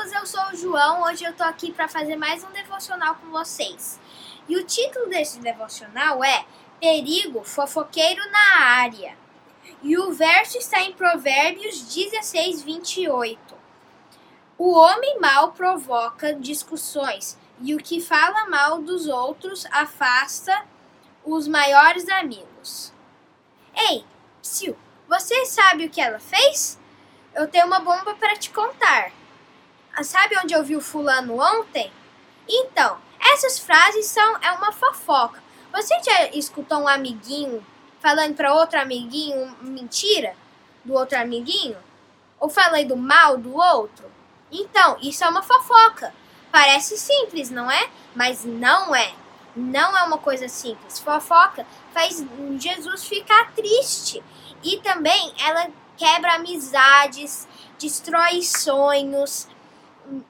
amigos, eu sou o João. Hoje eu tô aqui para fazer mais um devocional com vocês. E o título desse devocional é Perigo Fofoqueiro na Área. E o verso está em Provérbios 16, 28. O homem mau provoca discussões, e o que fala mal dos outros afasta os maiores amigos. Ei, Sil, você sabe o que ela fez? Eu tenho uma bomba para te contar. Ah, sabe onde eu vi o fulano ontem? Então, essas frases são é uma fofoca. Você já escutou um amiguinho falando para outro amiguinho mentira do outro amiguinho? Ou falando mal do outro? Então, isso é uma fofoca. Parece simples, não é? Mas não é. Não é uma coisa simples. Fofoca faz Jesus ficar triste. E também ela quebra amizades, destrói sonhos,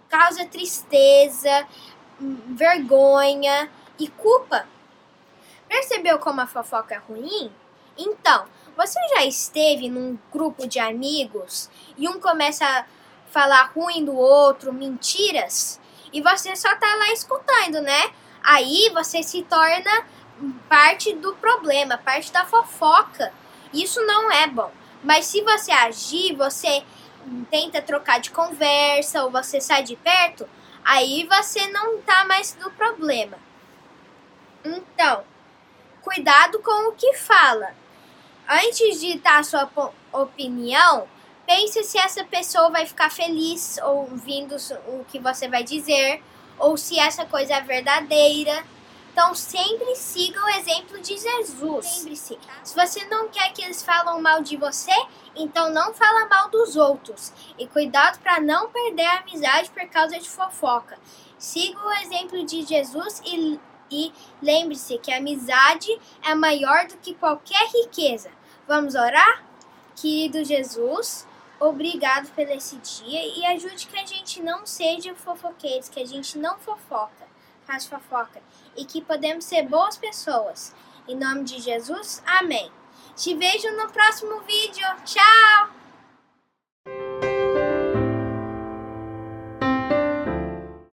causa tristeza, vergonha e culpa. Percebeu como a fofoca é ruim? Então, você já esteve num grupo de amigos e um começa a falar ruim do outro, mentiras, e você só tá lá escutando, né? Aí você se torna parte do problema, parte da fofoca. Isso não é bom. Mas se você agir, você tenta trocar de conversa ou você sai de perto, aí você não tá mais no problema. Então, cuidado com o que fala. Antes de dar sua opinião, pense se essa pessoa vai ficar feliz ouvindo o que você vai dizer ou se essa coisa é verdadeira. Então sempre siga o exemplo de Jesus. Lembre-se, se você não quer que eles falam mal de você, então não fala mal dos outros. E cuidado para não perder a amizade por causa de fofoca. Siga o exemplo de Jesus e, e lembre-se que a amizade é maior do que qualquer riqueza. Vamos orar? Querido Jesus, obrigado por esse dia e ajude que a gente não seja fofoqueiros, que a gente não fofoca faz fofoca e que podemos ser boas pessoas. Em nome de Jesus, amém. Te vejo no próximo vídeo. Tchau!